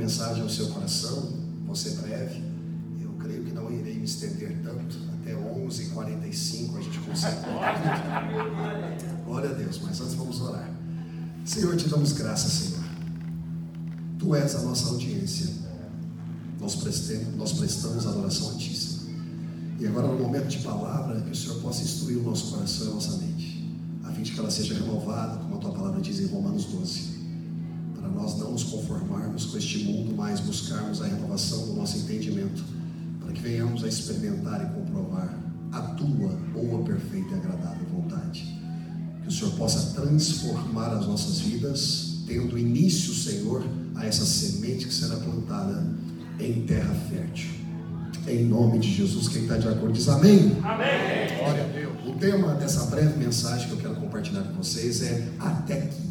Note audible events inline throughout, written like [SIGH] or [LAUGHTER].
mensagem ao seu coração, vou ser breve. Eu creio que não irei me estender tanto, até 11h45 a gente consegue. Glória a Deus, mas antes vamos orar. Senhor, te damos graças, Senhor. Tu és a nossa audiência. Nós prestamos, nós prestamos adoração a Ti, Senhor. E agora, no momento de palavra, que o Senhor possa instruir o nosso coração e a nossa mente, a fim de que ela seja renovada, como a Tua palavra diz em Romanos 12 para nós não nos conformarmos com este mundo, mas buscarmos a renovação do nosso entendimento, para que venhamos a experimentar e comprovar a tua boa, perfeita e agradável vontade. Que o Senhor possa transformar as nossas vidas, tendo início, Senhor, a essa semente que será plantada em terra fértil. Em nome de Jesus, quem está de acordo diz amém. Amém. Glória a Deus. O tema dessa breve mensagem que eu quero compartilhar com vocês é até que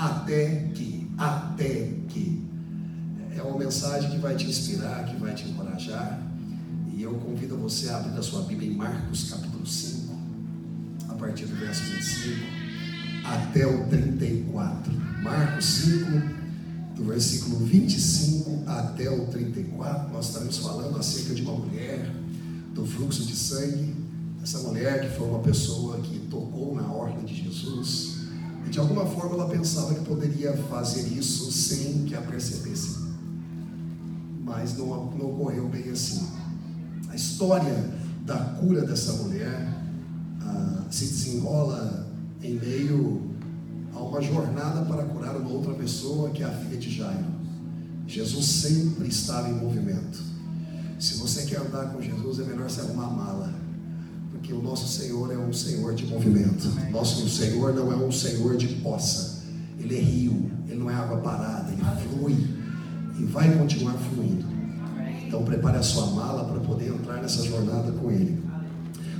até que, mensagem que vai te inspirar, que vai te encorajar. E eu convido você a abrir a sua Bíblia em Marcos capítulo 5, a partir do verso 25 até o 34. Marcos 5, do versículo 25 até o 34. Nós estamos falando acerca de uma mulher, do fluxo de sangue. Essa mulher que foi uma pessoa que tocou na ordem de Jesus e de alguma forma ela pensava que poderia fazer isso sem que a percebesse. Mas não, não ocorreu bem assim. A história da cura dessa mulher ah, se desenrola em meio a uma jornada para curar uma outra pessoa, que é a filha de Jairo. Jesus sempre estava em movimento. Se você quer andar com Jesus, é melhor você arrumar a mala porque o nosso Senhor é um Senhor de movimento. Nosso Senhor não é um Senhor de poça. Ele é rio, ele não é água parada, ele flui e vai continuar fluindo. Então prepare a sua mala para poder entrar nessa jornada com ele.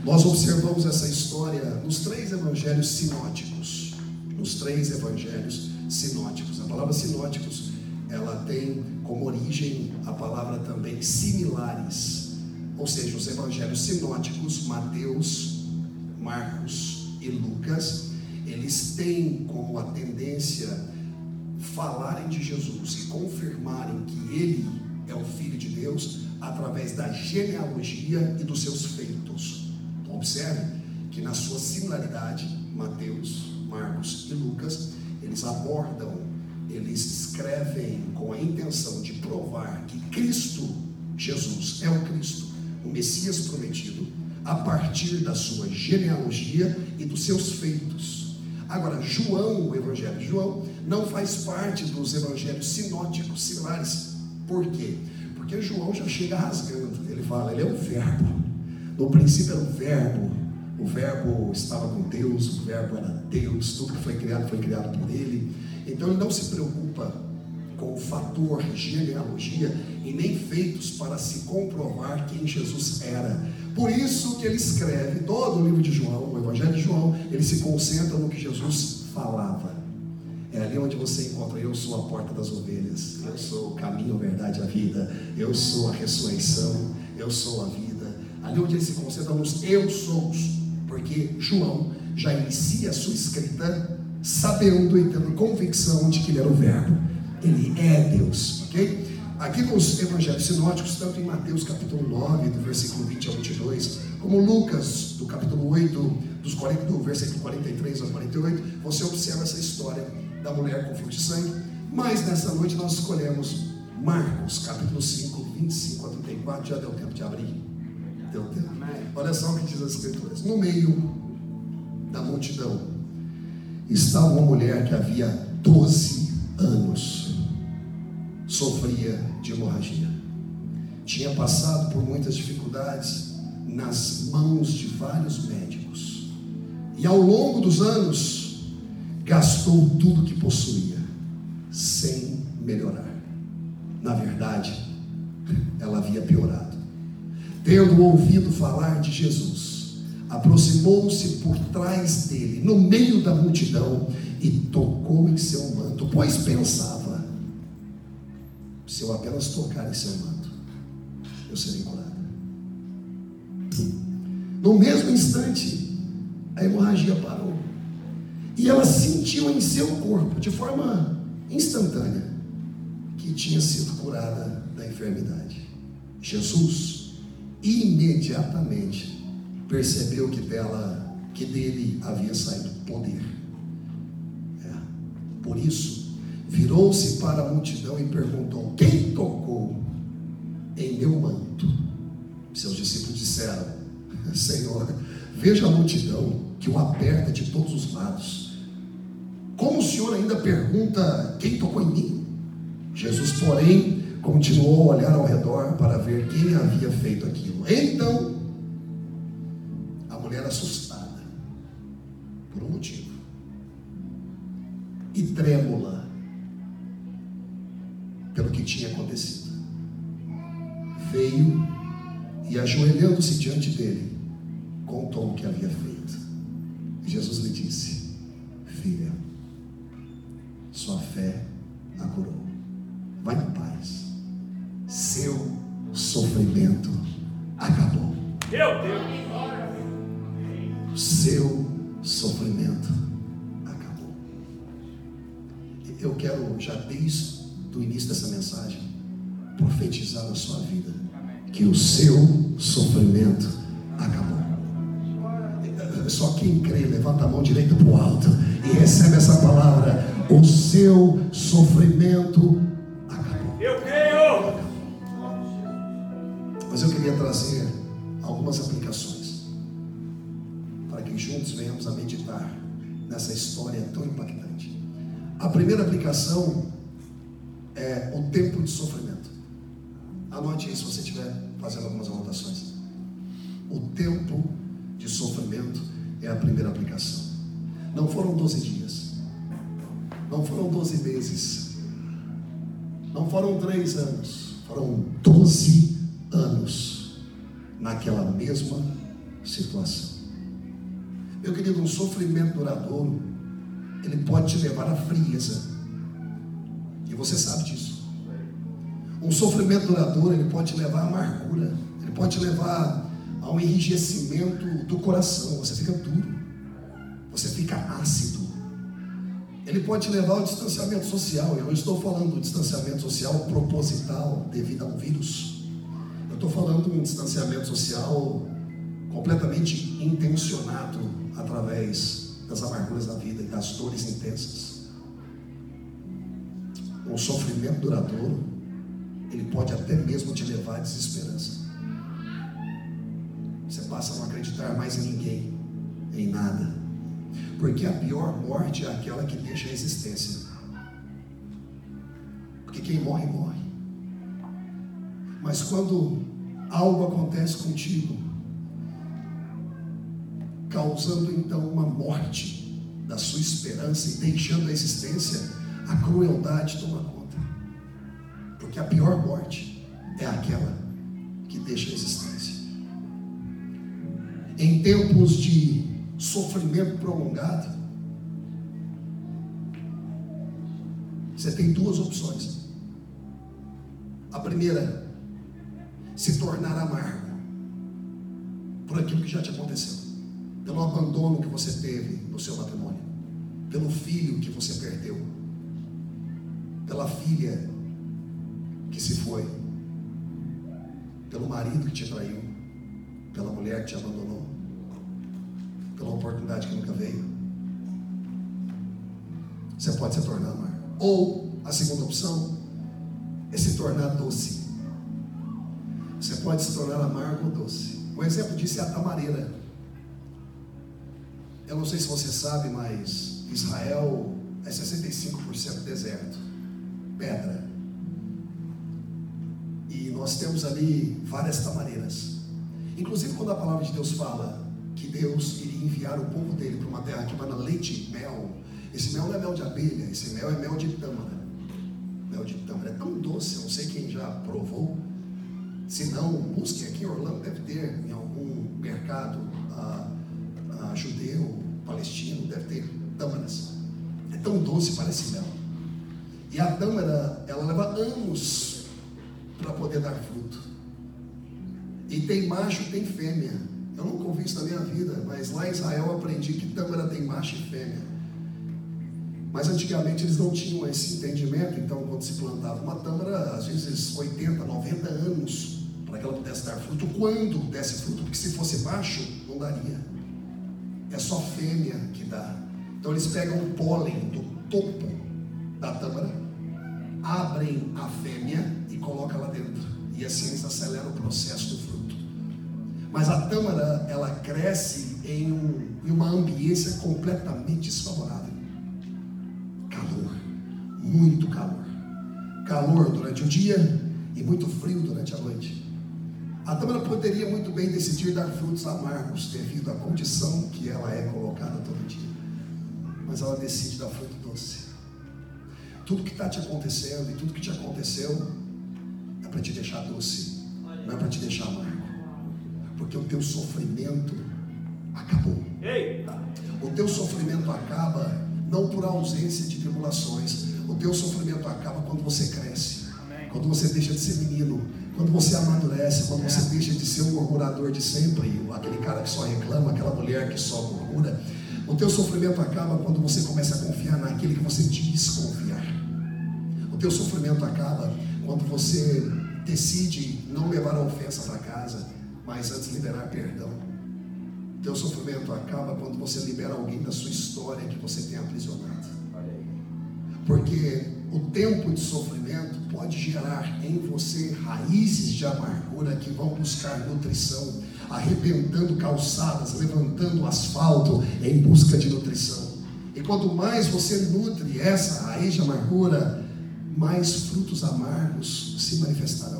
Nós observamos essa história nos três evangelhos sinóticos. Nos três evangelhos sinóticos. A palavra sinóticos, ela tem como origem a palavra também similares ou seja, os evangelhos sinóticos, Mateus, Marcos e Lucas, eles têm como a tendência falarem de Jesus e confirmarem que ele é o Filho de Deus através da genealogia e dos seus feitos. Então, observe que na sua similaridade, Mateus, Marcos e Lucas, eles abordam, eles escrevem com a intenção de provar que Cristo, Jesus, é o Cristo o Messias prometido, a partir da sua genealogia e dos seus feitos. Agora, João, o Evangelho de João, não faz parte dos evangelhos sinóticos similares. Por quê? Porque João já chega rasgando. Ele fala, ele é o verbo. No princípio era o verbo. O verbo estava com Deus, o verbo era Deus, tudo que foi criado foi criado por ele. Então ele não se preocupa com o fator genealogia e nem feitos para se comprovar quem Jesus era. Por isso que ele escreve todo o livro de João, o Evangelho de João, ele se concentra no que Jesus falava. É ali onde você encontra eu sou a porta das ovelhas, eu sou o caminho, a verdade, a vida, eu sou a ressurreição, eu sou a vida. Ali onde ele se concentra nos eu sou, porque João já inicia a sua escrita sabendo e tendo convicção de que ele era o verbo. Ele é Deus, ok? Aqui nos evangelhos sinóticos, tanto em Mateus capítulo 9, do versículo 20 ao 22, como Lucas, do capítulo 8, dos 40, do versículo 43 ao 48, você observa essa história da mulher com fluxo de sangue. Mas nessa noite nós escolhemos Marcos, capítulo 5, 25 a 34. Já deu tempo de abrir? Deu tempo. Olha só o que diz as escrituras. No meio da multidão estava uma mulher que havia 12 anos sofria de hemorragia. Tinha passado por muitas dificuldades nas mãos de vários médicos. E ao longo dos anos, gastou tudo que possuía, sem melhorar. Na verdade, ela havia piorado. Tendo ouvido falar de Jesus, aproximou-se por trás dele, no meio da multidão, e tocou em seu manto, pois pensava se eu apenas tocar em seu manto, eu serei curada. No mesmo instante, a hemorragia parou. E ela sentiu em seu corpo, de forma instantânea, que tinha sido curada da enfermidade. Jesus imediatamente percebeu que dela, que dele havia saído poder. É. Por isso, virou-se para a multidão e perguntou: Quem tocou em meu manto? Seus discípulos disseram: Senhor, veja a multidão que o aperta de todos os lados. Como o Senhor ainda pergunta: Quem tocou em mim? Jesus, porém, continuou a olhar ao redor para ver quem havia feito aquilo. Então, a mulher assustada, por um motivo, e trêmula pelo que tinha acontecido, veio e, ajoelhando-se diante dele, contou o que havia feito. Jesus lhe disse: Filha, Só quem crê, levanta a mão direita para o alto e recebe essa palavra. O seu sofrimento Mas eu queria trazer algumas aplicações para que juntos venhamos a meditar nessa história tão impactante. A primeira aplicação é o tempo de sofrimento. Anote isso se você estiver fazendo algumas anotações. O tempo de sofrimento é a primeira aplicação. Não foram 12 dias, não foram 12 meses, não foram 3 anos, foram 12 anos naquela mesma situação. Meu querido, um sofrimento duradouro, ele pode te levar à frieza. E você sabe disso. Um sofrimento duradouro, ele pode te levar à amargura. Ele pode te levar a um enrijecimento do coração. Você fica duro. Você fica ácido. Ele pode te levar ao distanciamento social. Eu não estou falando do distanciamento social proposital devido a um vírus estou falando de um distanciamento social completamente intencionado através das amarguras da vida e das dores intensas. Um sofrimento duradouro, ele pode até mesmo te levar à desesperança. Você passa a não acreditar mais em ninguém, em nada. Porque a pior morte é aquela que deixa a existência. Porque quem morre, morre. Mas quando algo acontece contigo, causando então uma morte da sua esperança e deixando a existência, a crueldade toma conta. Porque a pior morte é aquela que deixa a existência. Em tempos de sofrimento prolongado, você tem duas opções. A primeira se tornar amargo por aquilo que já te aconteceu, pelo abandono que você teve no seu matrimônio, pelo filho que você perdeu, pela filha que se foi, pelo marido que te traiu, mulher que te abandonou, pela oportunidade que nunca veio. Você pode se tornar amargo. Ou a segunda opção é se tornar doce. Você pode se tornar amargo ou doce. Um exemplo disso é a tamareira. Eu não sei se você sabe, mas Israel é 65% deserto, pedra. E nós temos ali várias tamareiras. Inclusive quando a palavra de Deus fala que Deus iria enviar o povo dele para uma terra que manda leite e mel. Esse mel não é mel de abelha, esse mel é mel de tâmara. Mel de tâmara é tão doce, eu não sei quem já provou. Se não, busque aqui em Orlando, deve ter em algum mercado ah, ah, judeu, palestino, deve ter tâmaras. É tão doce, parece mel. E a tâmara, ela leva anos para poder dar fruto. E tem macho tem fêmea. Eu nunca ouvi isso na minha vida, mas lá em Israel eu aprendi que tâmara tem macho e fêmea. Mas antigamente eles não tinham esse entendimento, então quando se plantava uma tâmara, às vezes 80, 90 anos para que ela pudesse dar fruto. Quando desse fruto? Porque se fosse baixo, não daria. É só fêmea que dá. Então eles pegam o pólen do topo da tâmara, abrem a fêmea e colocam lá dentro. E assim eles aceleram o processo do fruto. Mas a tâmara, ela cresce em, um, em uma ambiência completamente desfavorável. Calor, muito calor. Calor durante o dia e muito frio durante a noite. A tâmara poderia muito bem decidir dar frutos amargos devido à condição que ela é colocada todo dia. Mas ela decide dar fruto doce. Tudo que está te acontecendo e tudo que te aconteceu é para te deixar doce, não é para te deixar amargo. Porque o teu sofrimento acabou. O teu sofrimento acaba não por ausência de tribulações. O teu sofrimento acaba quando você cresce, quando você deixa de ser menino, quando você amadurece, quando você é. deixa de ser um murmurador de sempre, aquele cara que só reclama, aquela mulher que só murmura. O teu sofrimento acaba quando você começa a confiar naquele que você diz confiar. O teu sofrimento acaba quando você decide não levar a ofensa para casa, mas antes liberar perdão. Teu sofrimento acaba quando você libera alguém da sua história que você tem aprisionado. Porque o tempo de sofrimento pode gerar em você raízes de amargura que vão buscar nutrição, arrebentando calçadas, levantando asfalto em busca de nutrição. E quanto mais você nutre essa raiz de amargura, mais frutos amargos se manifestarão.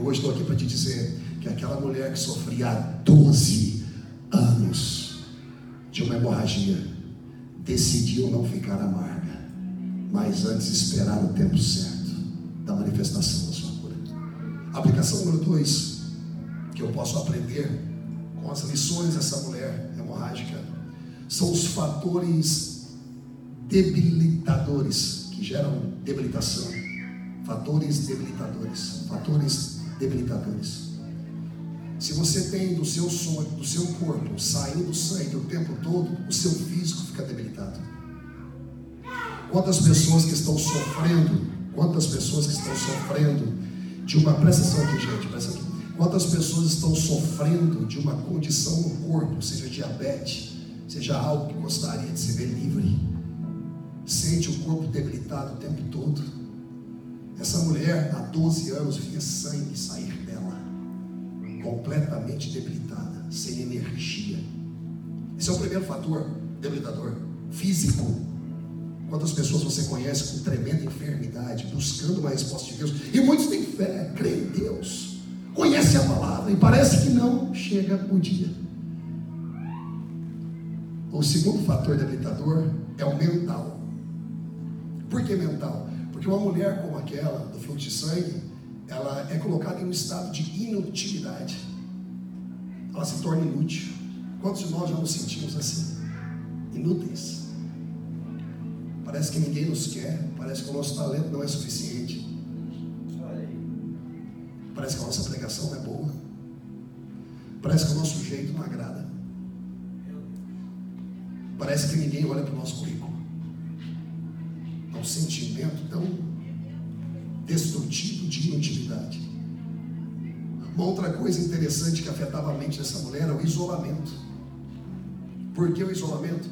Eu hoje estou aqui para te dizer que aquela mulher que sofria há 12 anos de uma hemorragia decidiu não ficar amarga mas antes esperar o tempo certo da manifestação da sua cura. Aplicação número dois, que eu posso aprender com as lições dessa mulher hemorrágica, são os fatores debilitadores que geram debilitação. Fatores debilitadores. Fatores debilitadores. Se você tem do seu sonho, do seu corpo saindo sangue o tempo todo, o seu físico fica debilitado. Quantas pessoas que estão sofrendo, quantas pessoas que estão sofrendo de uma, presta atenção aqui, gente, presta aqui. Quantas pessoas estão sofrendo de uma condição no corpo, seja diabetes, seja algo que gostaria de se ver livre, sente o corpo debilitado o tempo todo. Essa mulher, há 12 anos, via sangue sair dela, completamente debilitada, sem energia. Esse é o primeiro fator debilitador, físico. Quantas pessoas você conhece com tremenda enfermidade, buscando uma resposta de Deus? E muitos têm fé, creem em Deus, conhecem a palavra e parece que não chega o dia. O segundo fator debilitador é o mental. Por que mental? Porque uma mulher como aquela, do fluxo de sangue, ela é colocada em um estado de inutilidade. Ela se torna inútil. Quantos de nós já nos sentimos assim? Inúteis. Parece que ninguém nos quer, parece que o nosso talento não é suficiente. Parece que a nossa pregação não é boa. Parece que o nosso jeito não agrada. Parece que ninguém olha para o nosso currículo. Um sentimento tão destrutivo de inutilidade. Uma outra coisa interessante que afetava a mente dessa mulher era o isolamento. Por que o isolamento?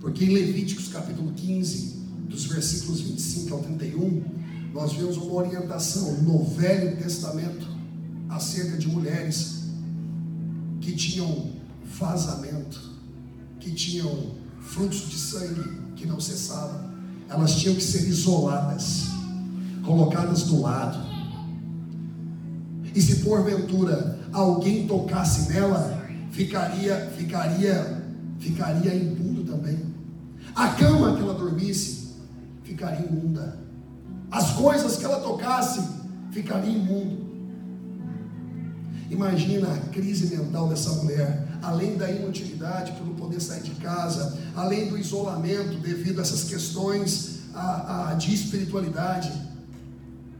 Porque em Levíticos capítulo 15, dos versículos 25 ao 31, nós vemos uma orientação no Velho Testamento acerca de mulheres que tinham vazamento, que tinham fluxo de sangue que não cessava. Elas tinham que ser isoladas, colocadas do lado. E se porventura alguém tocasse nela, ficaria, ficaria, ficaria impuro também. A cama que ela dormisse ficaria imunda. As coisas que ela tocasse ficariam imundo. Imagina a crise mental dessa mulher, além da inutilidade por não poder sair de casa, além do isolamento devido a essas questões a, a, de espiritualidade,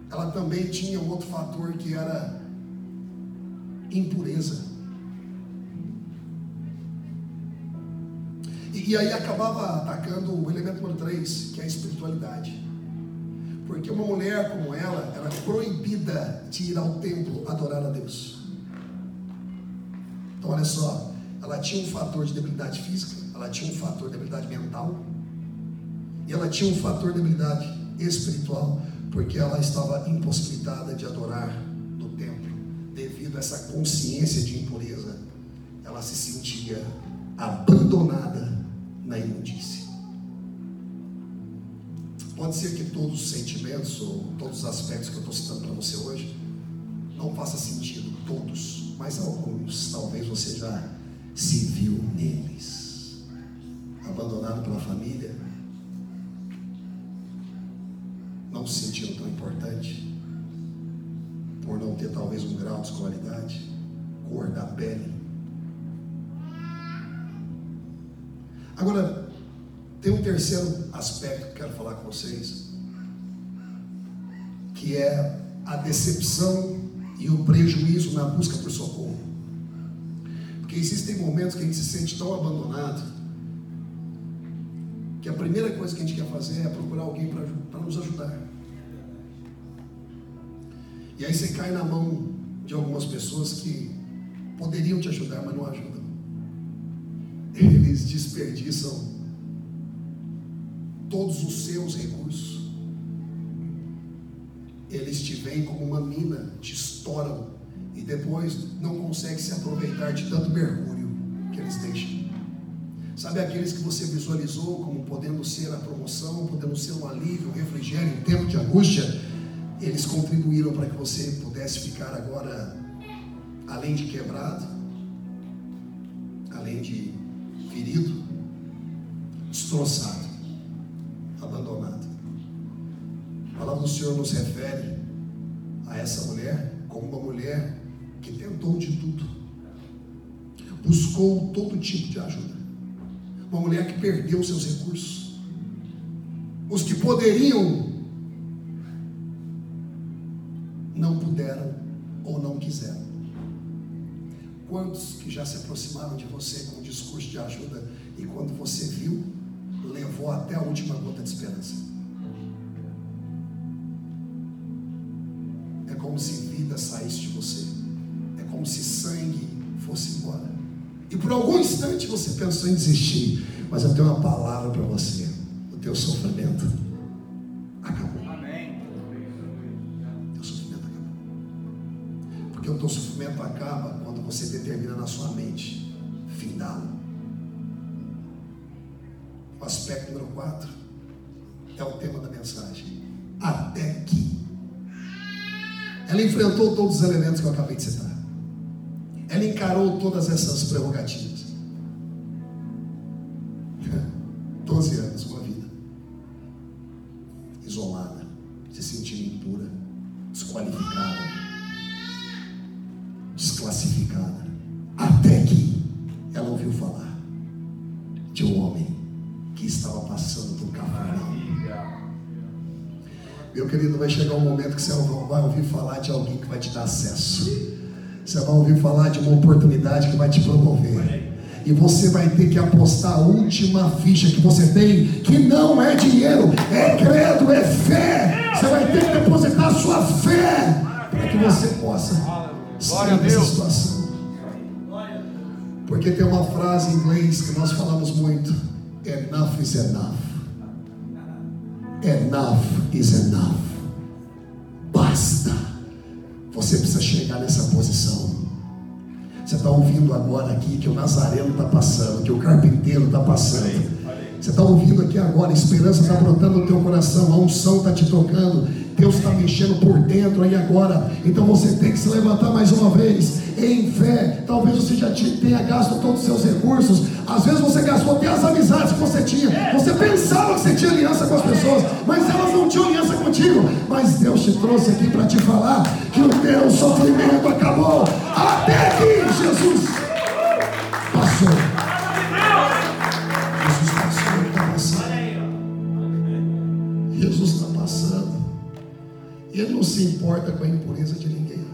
ela também tinha um outro fator que era impureza. E aí acabava atacando o elemento número 3, que é a espiritualidade. Porque uma mulher como ela era proibida de ir ao templo adorar a Deus. Então olha só, ela tinha um fator de debilidade física, ela tinha um fator de debilidade mental, e ela tinha um fator de debilidade espiritual, porque ela estava impossibilitada de adorar no templo, devido a essa consciência de impureza. Ela se sentia abandonada na imundície. Pode ser que todos os sentimentos ou todos os aspectos que eu estou citando para você hoje não faça sentido, todos, mas alguns talvez você já se viu neles. Abandonado pela família, não se sentindo tão importante, por não ter talvez um grau de escolaridade, cor da pele. Agora, tem um terceiro aspecto que quero falar com vocês, que é a decepção e o prejuízo na busca por socorro. Porque existem momentos que a gente se sente tão abandonado que a primeira coisa que a gente quer fazer é procurar alguém para nos ajudar. E aí você cai na mão de algumas pessoas que poderiam te ajudar, mas não ajudam. Eles desperdiçam todos os seus recursos. Eles te veem como uma mina, te estouram e depois não conseguem se aproveitar de tanto mergulho que eles deixam. Sabe aqueles que você visualizou como podendo ser a promoção, podendo ser um alívio, um refrigério em tempo de angústia? Eles contribuíram para que você pudesse ficar agora, além de quebrado, além de ferido, destroçado A palavra do Senhor nos refere a essa mulher como uma mulher que tentou de tudo, buscou todo tipo de ajuda. Uma mulher que perdeu seus recursos. Os que poderiam não puderam ou não quiseram. Quantos que já se aproximaram de você com um discurso de ajuda e quando você viu, levou até a última gota de esperança. Vida saísse de você. É como se sangue fosse embora. E por algum instante você pensou em desistir. Mas eu tenho uma palavra para você. O teu sofrimento acabou. Amém. O teu sofrimento acabou. Porque o teu sofrimento acaba quando você determina na sua mente findá-lo aspecto número 4 é o tema da mensagem. Até que. Ela enfrentou todos os elementos que eu acabei de citar. Ela encarou todas essas prerrogativas. [LAUGHS] 12 anos, uma vida. Isolada, se sentindo impura, desqualificada, desclassificada. Até que ela ouviu falar de um homem que estava passando por Cafarnaum. Meu querido, vai chegar um momento que você vai ouvir falar de alguém que vai te dar acesso. Você vai ouvir falar de uma oportunidade que vai te promover. E você vai ter que apostar a última ficha que você tem, que não é dinheiro, é credo, é fé. Você vai ter que depositar a sua fé para que você possa sair dessa situação. Porque tem uma frase em inglês que nós falamos muito Enough is enough. Enough is enough. Basta. Você precisa chegar nessa posição. Você está ouvindo agora aqui que o Nazareno está passando, que o carpinteiro está passando. Você está ouvindo aqui agora, a esperança está brotando no teu coração, a unção está te tocando, Deus está mexendo por dentro aí agora. Então você tem que se levantar mais uma vez em fé. Talvez você já tenha gasto todos os seus recursos. Às vezes você gastou até as amizades que você tinha. Você pensava que você tinha aliança com as pessoas, mas elas não tinham aliança mas Deus te trouxe aqui para te falar que o teu sofrimento acabou até que Jesus passou. Jesus passou, ele está passando. Jesus está passando. E ele não se importa com a impureza de ninguém.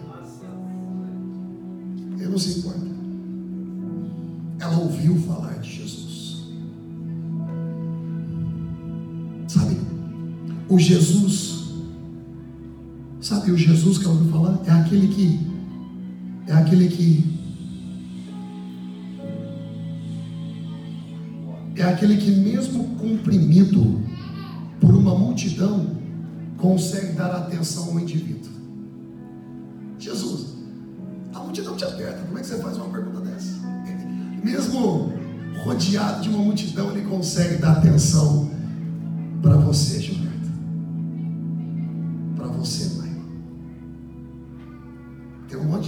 Ele não se importa. Ela ouviu falar de Jesus. Sabe? O Jesus sabe o Jesus que eu ouvi falar? É aquele que, é aquele que, é aquele que mesmo comprimido por uma multidão, consegue dar atenção ao indivíduo. Jesus, a multidão te aperta, como é que você faz uma pergunta dessa? Mesmo rodeado de uma multidão, ele consegue dar atenção para você, Gilberto.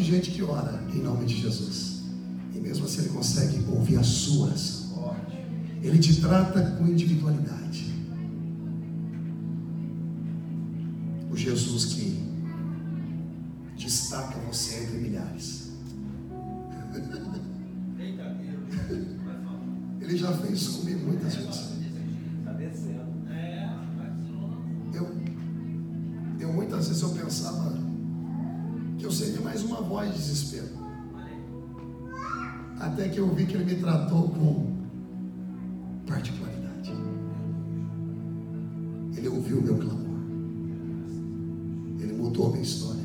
Gente que ora em nome de Jesus. E mesmo assim ele consegue ouvir as suas. Ele te trata com individualidade. O Jesus que destaca você entre milhares. Ele já fez comigo muitas vezes. Desespero. Até que eu vi que ele me tratou com particularidade. Ele ouviu o meu clamor. Ele mudou a minha história.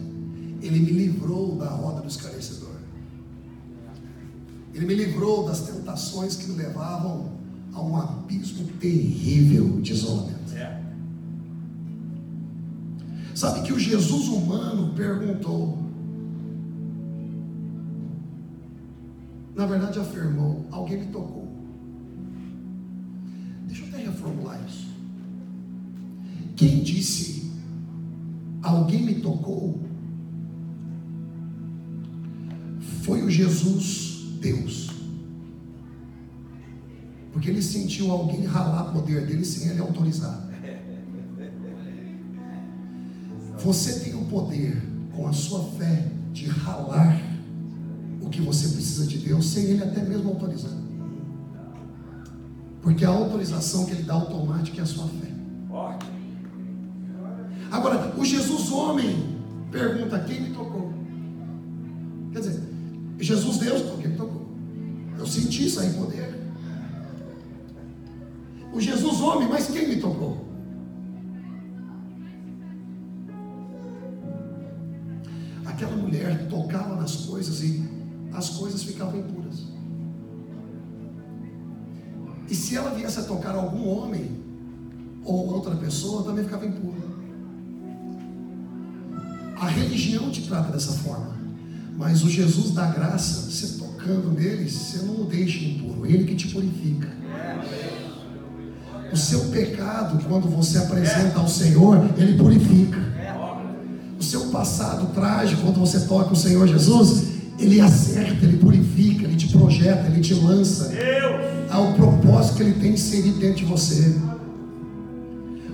Ele me livrou da roda do esclarecedor. Ele me livrou das tentações que me levavam a um abismo terrível de isolamento. É. Sabe que o Jesus humano perguntou, na verdade afirmou: alguém me tocou. Deixa eu até reformular isso. Quem disse alguém me tocou foi o Jesus Deus. Porque ele sentiu alguém ralar o poder dele sem ele autorizar. Você tem o poder, com a sua fé, de ralar que você precisa de Deus sem ele até mesmo autorizar. Porque a autorização que ele dá automática é a sua fé. Agora, o Jesus homem pergunta: quem me tocou? Quer dizer, Jesus Deus, quem me tocou? Eu senti em poder. O Jesus homem, mas quem me tocou? Aquela mulher tocava nas coisas e as coisas ficavam impuras. E se ela viesse a tocar algum homem ou outra pessoa, também ficava impura. A religião te trata dessa forma. Mas o Jesus da graça, você tocando nele, você não o deixa impuro, ele que te purifica. O seu pecado, quando você apresenta ao Senhor, ele purifica. O seu passado trágico, quando você toca o Senhor Jesus, ele acerta, ele purifica, ele te projeta, ele te lança ao propósito que ele tem inserido dentro de você.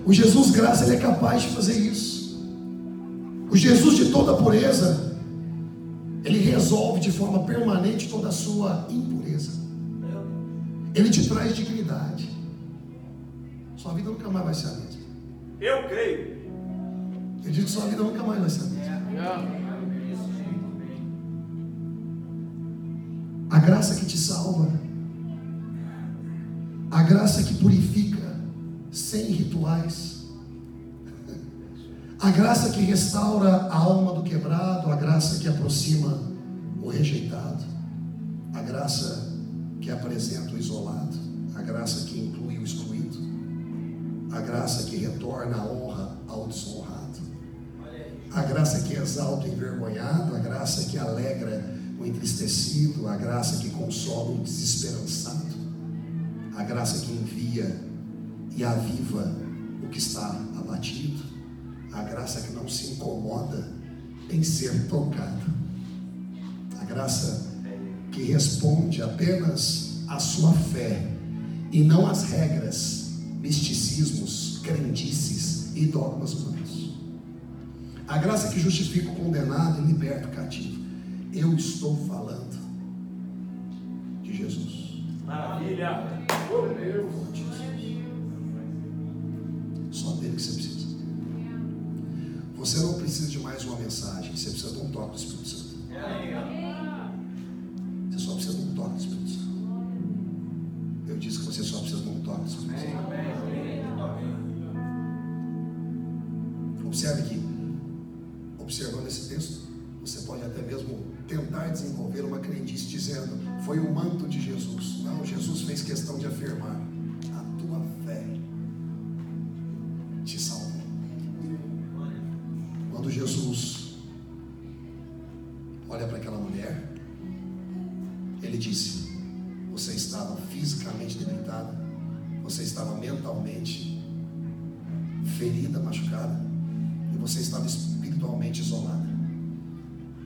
O Jesus graça, ele é capaz de fazer isso. O Jesus de toda pureza, ele resolve de forma permanente toda a sua impureza. Ele te traz dignidade. Sua vida nunca mais vai ser a mesma. Eu creio. Eu digo que sua vida nunca mais vai ser a mesma. A graça que te salva, a graça que purifica, sem rituais. A graça que restaura a alma do quebrado, a graça que aproxima o rejeitado, a graça que apresenta o isolado, a graça que inclui o excluído, a graça que retorna a honra ao desonrado, a graça que exalta o envergonhado, a graça que alegra o entristecido, a graça que consola o desesperançado, a graça que envia e aviva o que está abatido a graça que não se incomoda em ser tocada. A graça que responde apenas à sua fé e não às regras, misticismos, crendices e dogmas humanos. A graça que justifica o condenado e liberta o cativo. Eu estou falando de Jesus. Maravilha! Só dele que você precisa. Você não precisa de mais uma mensagem, você precisa de um toque do Espírito Santo. Você afirmar: a tua fé te salvou. Quando Jesus olha para aquela mulher, ele disse: Você estava fisicamente debilitada, você estava mentalmente ferida, machucada, e você estava espiritualmente isolada.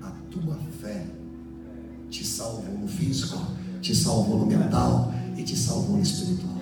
A tua fé te salvou no físico, te salvou no mental te salvou espiritual.